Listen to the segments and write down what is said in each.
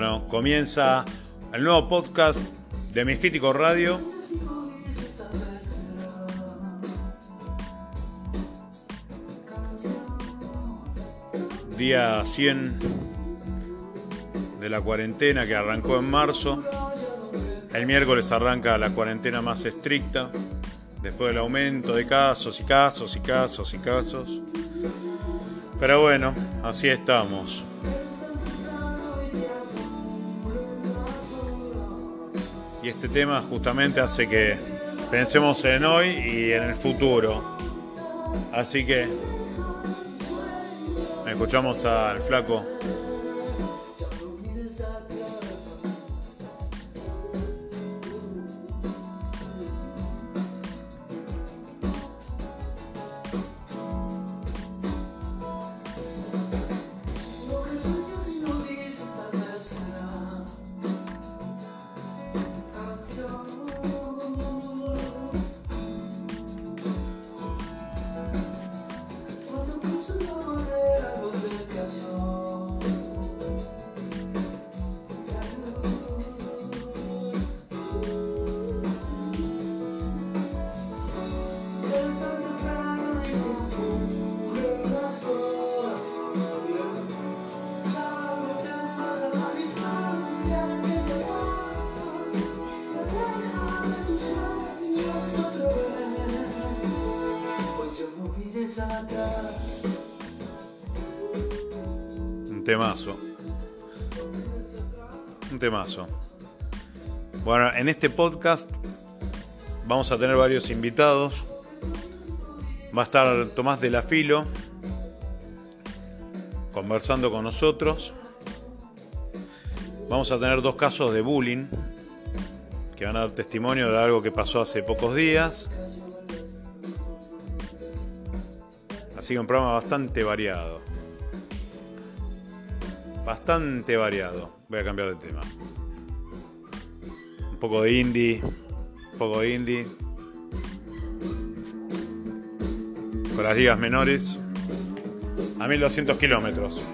Bueno, comienza el nuevo podcast de Misfítico Radio. Día 100 de la cuarentena que arrancó en marzo. El miércoles arranca la cuarentena más estricta, después del aumento de casos y casos y casos y casos. Pero bueno, así estamos. Este tema justamente hace que pensemos en hoy y en el futuro. Así que escuchamos al flaco Un temazo. Bueno, en este podcast vamos a tener varios invitados. Va a estar Tomás de la Filo conversando con nosotros. Vamos a tener dos casos de bullying que van a dar testimonio de algo que pasó hace pocos días. Así que un programa bastante variado. Bastante variado. Voy a cambiar de tema. Un poco de indie. Un poco de indie. Con las ligas menores. A 1200 kilómetros.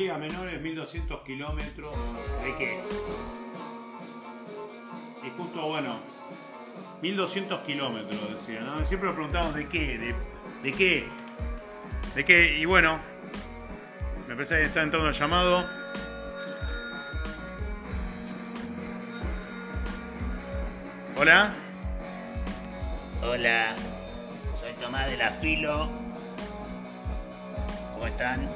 Liga menores 1200 kilómetros. ¿De qué? Y justo, bueno, 1200 kilómetros, decía, ¿no? Siempre nos preguntamos de qué, de, de qué, de qué, y bueno, me parece que está entrando el llamado. Hola. Hola, soy Tomás de la Filo. ¿Cómo están?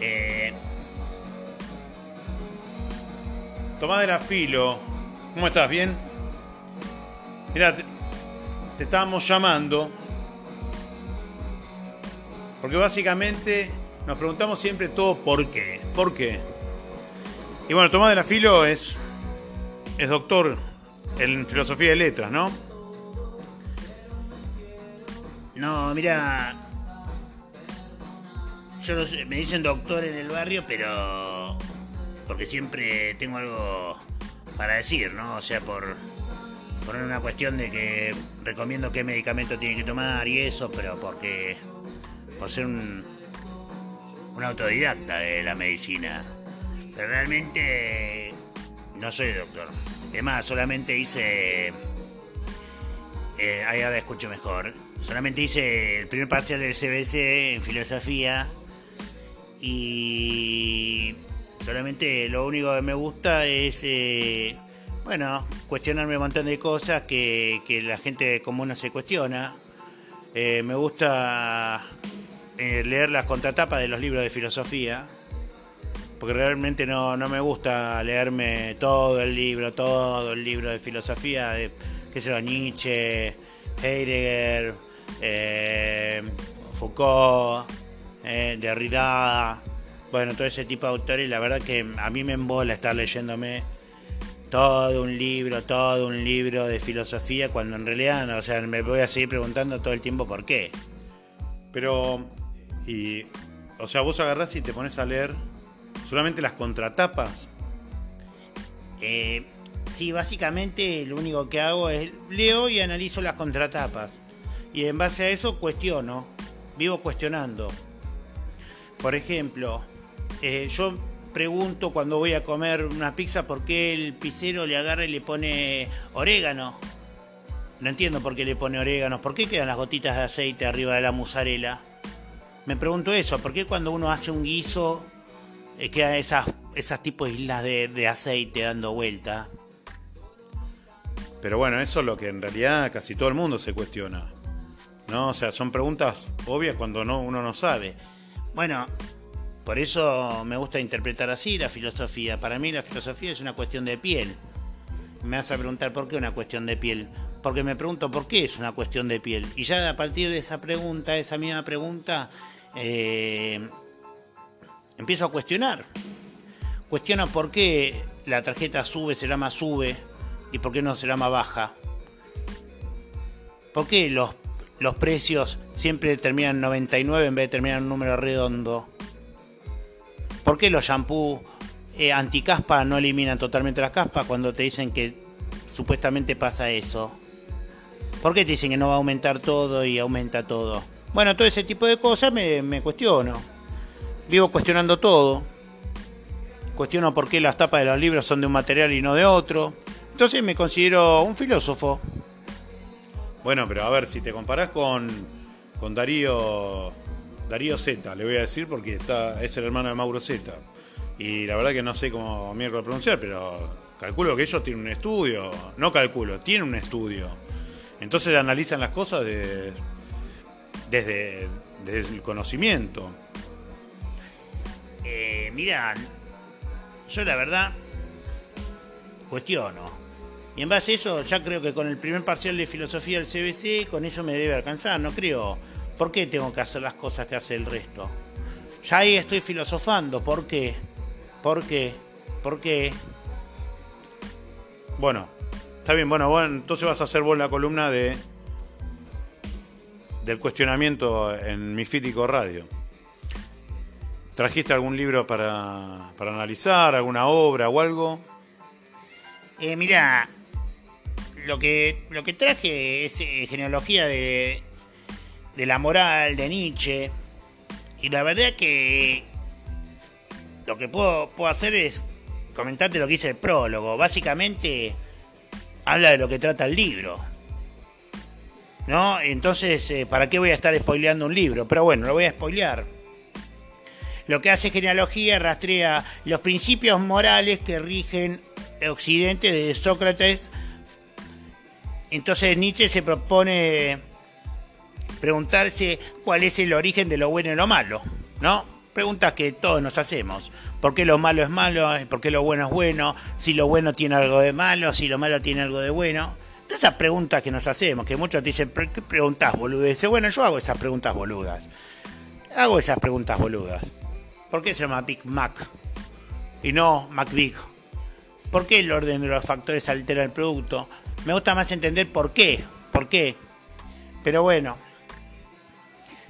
Eh, la Filo. ¿Cómo estás? ¿Bien? Mira, te, te estábamos llamando. Porque básicamente nos preguntamos siempre todo por qué. ¿Por qué? Y bueno, Tomás de la Filo es, es doctor en filosofía de letras, ¿no? no, mira. Yo no sé, me dicen doctor en el barrio, pero. Porque siempre tengo algo para decir, ¿no? O sea, por. Por una cuestión de que recomiendo qué medicamento tiene que tomar y eso, pero porque. Por ser un. Un autodidacta de la medicina. Pero realmente. No soy doctor. Es más, solamente hice. Eh, ahí ahora escucho mejor. Solamente hice el primer parcial del CBC en filosofía. Y solamente lo único que me gusta es, eh, bueno, cuestionarme un montón de cosas que, que la gente común no se cuestiona. Eh, me gusta eh, leer las contratapas de los libros de filosofía. Porque realmente no, no me gusta leerme todo el libro, todo el libro de filosofía, de, qué sé yo, Nietzsche, Heidegger, eh, Foucault, eh, Derrida, bueno, todo ese tipo de autores, la verdad que a mí me embola estar leyéndome todo un libro, todo un libro de filosofía, cuando en realidad, no, o sea, me voy a seguir preguntando todo el tiempo por qué. Pero, y, o sea, vos agarrás y te pones a leer solamente las contratapas. Eh, sí, básicamente lo único que hago es leo y analizo las contratapas. Y en base a eso cuestiono, vivo cuestionando. Por ejemplo, eh, yo pregunto cuando voy a comer una pizza por qué el pizzero le agarra y le pone orégano. No entiendo por qué le pone orégano. ¿Por qué quedan las gotitas de aceite arriba de la mozzarella? Me pregunto eso. ¿Por qué cuando uno hace un guiso eh, quedan esas, esas tipos de islas de, de aceite dando vuelta? Pero bueno, eso es lo que en realidad casi todo el mundo se cuestiona. ¿No? O sea, son preguntas obvias cuando no, uno no sabe. Bueno, por eso me gusta interpretar así la filosofía. Para mí la filosofía es una cuestión de piel. Me vas a preguntar por qué una cuestión de piel. Porque me pregunto por qué es una cuestión de piel. Y ya a partir de esa pregunta, esa misma pregunta, eh, empiezo a cuestionar. Cuestiono por qué la tarjeta sube se llama sube y por qué no se llama baja. ¿Por qué los, los precios siempre terminan en 99 en vez de terminar en un número redondo? ¿Por qué los shampoos eh, anticaspa no eliminan totalmente las caspas cuando te dicen que supuestamente pasa eso? ¿Por qué te dicen que no va a aumentar todo y aumenta todo? Bueno, todo ese tipo de cosas me, me cuestiono. Vivo cuestionando todo. Cuestiono por qué las tapas de los libros son de un material y no de otro. Entonces me considero un filósofo. Bueno, pero a ver, si te comparás con, con Darío, Darío Z, le voy a decir porque está, es el hermano de Mauro Z. Y la verdad que no sé cómo miércoles pronunciar, pero calculo que ellos tienen un estudio. No calculo, tienen un estudio. Entonces analizan las cosas de- desde, desde el conocimiento. Eh, mira, yo la verdad cuestiono. Y en base a eso, ya creo que con el primer parcial de filosofía del CBC, con eso me debe alcanzar, no creo. ¿Por qué tengo que hacer las cosas que hace el resto? Ya ahí estoy filosofando, ¿por qué? ¿Por qué? ¿Por qué? Bueno, está bien, bueno, bueno, entonces vas a hacer vos la columna de del cuestionamiento en mi Fítico Radio. ¿Trajiste algún libro para, para analizar, alguna obra o algo? Eh, mira, lo que, lo que traje es eh, genealogía de, de la moral de Nietzsche. Y la verdad que lo que puedo, puedo hacer es comentarte lo que dice el prólogo. Básicamente habla de lo que trata el libro. ¿No? Entonces, eh, ¿para qué voy a estar spoileando un libro? Pero bueno, lo voy a spoilear. Lo que hace genealogía rastrea los principios morales que rigen Occidente desde Sócrates. Entonces Nietzsche se propone preguntarse cuál es el origen de lo bueno y lo malo, ¿no? Preguntas que todos nos hacemos. ¿Por qué lo malo es malo? ¿Por qué lo bueno es bueno? Si lo bueno tiene algo de malo, si lo malo tiene algo de bueno. Esas preguntas que nos hacemos, que muchos dicen, ¿qué preguntas boludas? Bueno, yo hago esas preguntas boludas. Hago esas preguntas boludas. ¿Por qué se llama Big Mac? Y no MacBig. ¿Por qué el orden de los factores altera el producto? Me gusta más entender por qué. ¿Por qué? Pero bueno.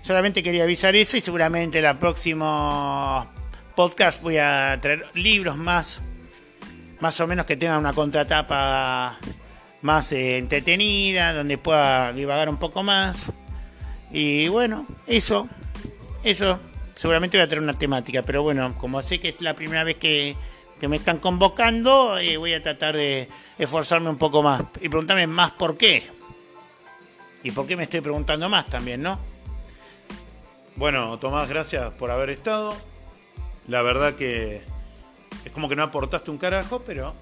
Solamente quería avisar eso y seguramente en el próximo podcast voy a traer libros más. Más o menos que tengan una contratapa más eh, entretenida, donde pueda divagar un poco más. Y bueno, eso. Eso seguramente voy a traer una temática, pero bueno, como sé que es la primera vez que, me están convocando, eh, voy a tratar de esforzarme un poco más y preguntarme más por qué. Y por qué me estoy preguntando más también, ¿no? Bueno, Tomás, gracias por haber estado. La verdad que es como que no aportaste un carajo, pero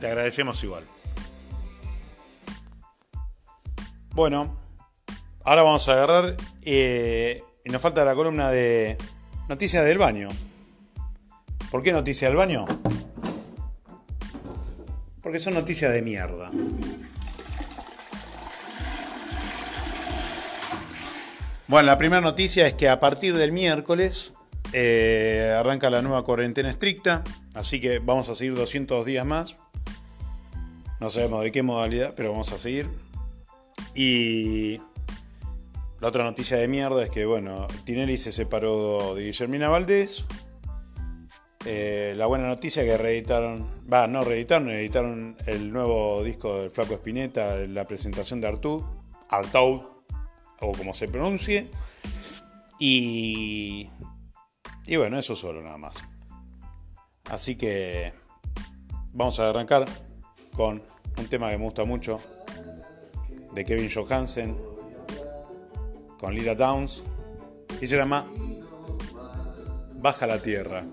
te agradecemos igual. Bueno, ahora vamos a agarrar eh, y nos falta la columna de noticias del baño. ¿Por qué noticias del baño? Porque son noticias de mierda. Bueno, la primera noticia es que a partir del miércoles eh, arranca la nueva cuarentena estricta, así que vamos a seguir 200 días más. No sabemos de qué modalidad, pero vamos a seguir. Y la otra noticia de mierda es que, bueno, Tinelli se separó de Guillermina Valdés. Eh, la buena noticia es que reeditaron, va, no reeditaron, editaron el nuevo disco del Flaco Espineta, la presentación de Artú, Artaud, o como se pronuncie. Y, y bueno, eso solo nada más. Así que vamos a arrancar con un tema que me gusta mucho de Kevin Johansen con Lila Downs y se llama Baja la Tierra.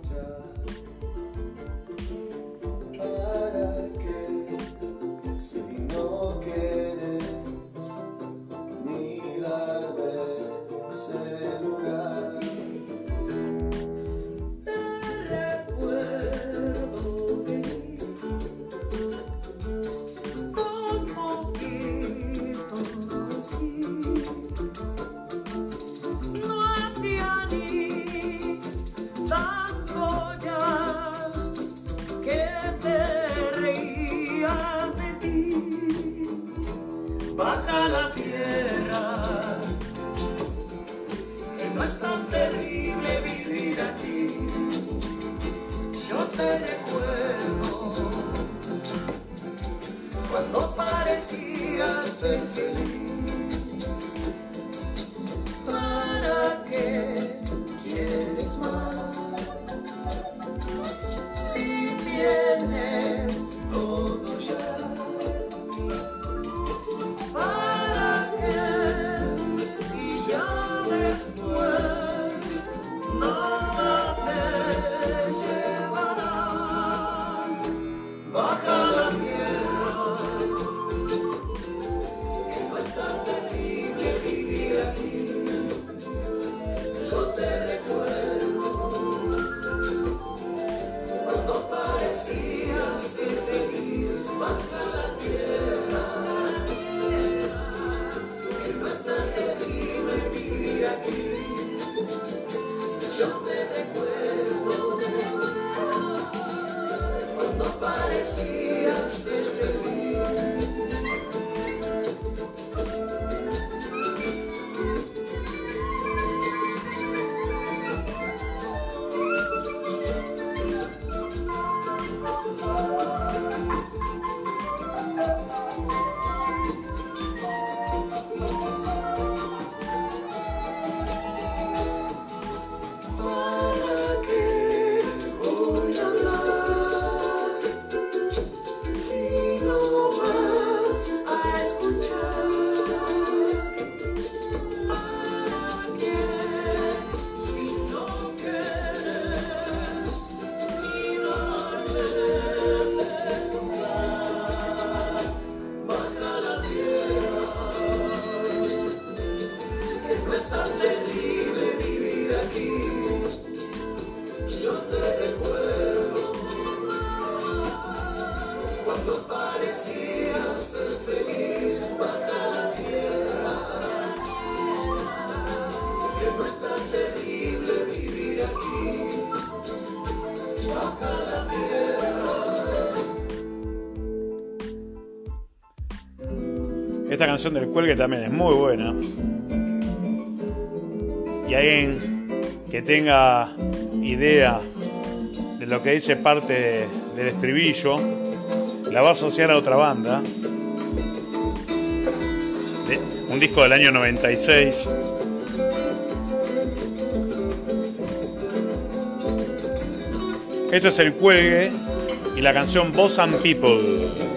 Canción del cuelgue también es muy buena. Y alguien que tenga idea de lo que dice parte del estribillo, la va a asociar a otra banda. un disco del año 96. Esto es el cuelgue y la canción Boss and People.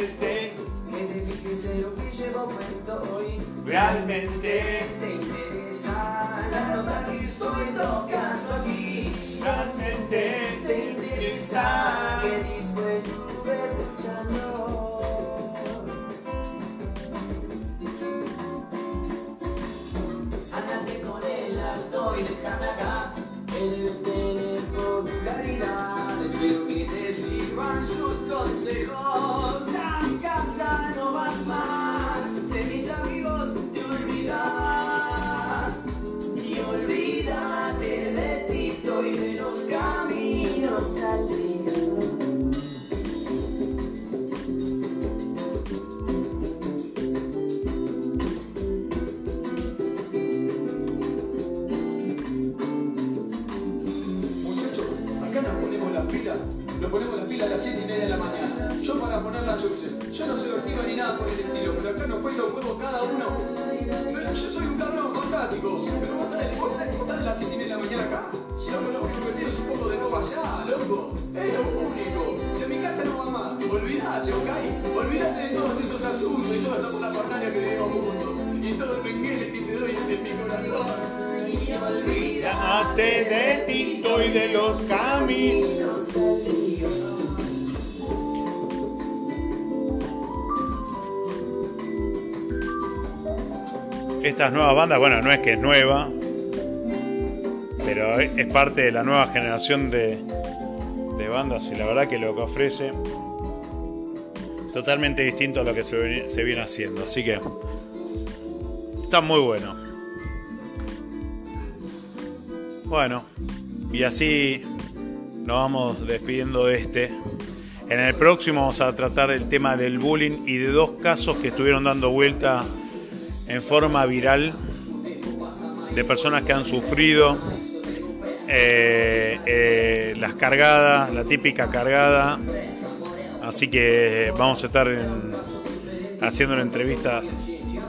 este. Me dediques lo que llevo puesto hoy. Realmente. Te interesa la nota que estoy tomando. sun. Estas nuevas bandas, bueno, no es que es nueva, pero es parte de la nueva generación de, de bandas y la verdad que lo que ofrece totalmente distinto a lo que se viene haciendo. Así que está muy bueno. Bueno, y así nos vamos despidiendo de este. En el próximo vamos a tratar el tema del bullying y de dos casos que estuvieron dando vuelta en forma viral de personas que han sufrido eh, eh, las cargadas, la típica cargada. Así que vamos a estar haciendo una entrevista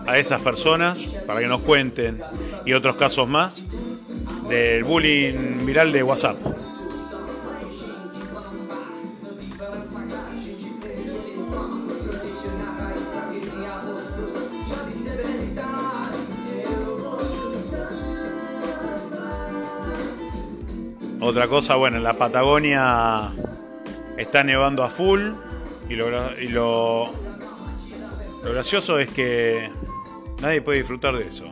a esas personas para que nos cuenten y otros casos más del bullying viral de WhatsApp. Otra cosa, bueno, en la Patagonia está nevando a full y lo, y lo, lo gracioso es que nadie puede disfrutar de eso.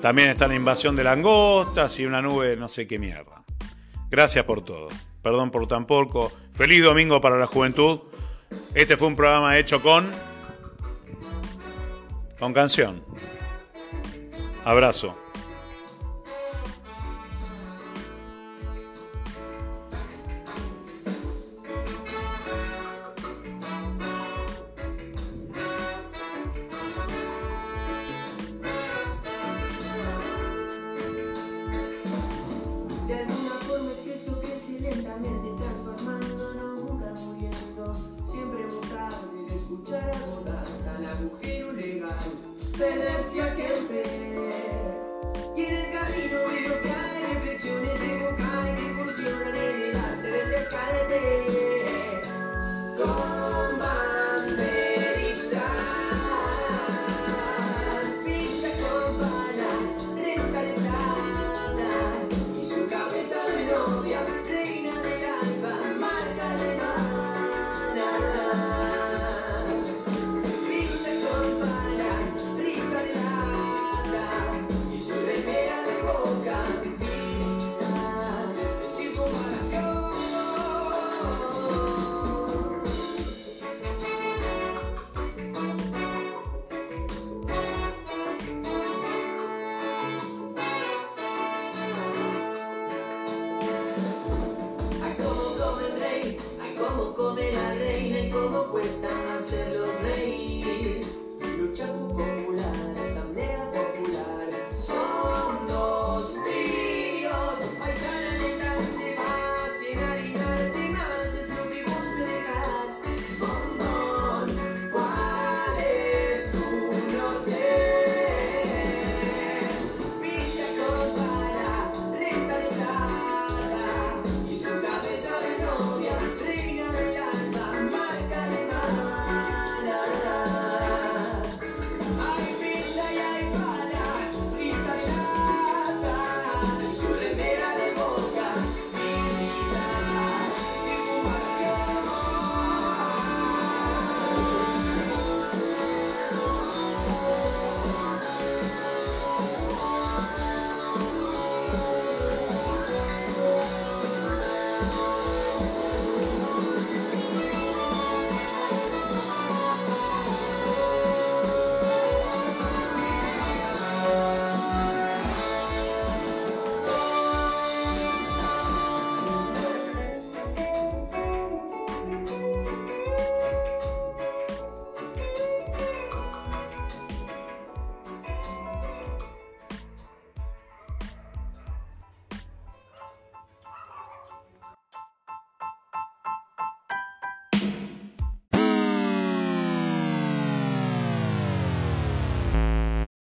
También está la invasión de langostas y una nube no sé qué mierda. Gracias por todo. Perdón por tan poco. Feliz domingo para la juventud. Este fue un programa hecho con... Con canción. Abrazo.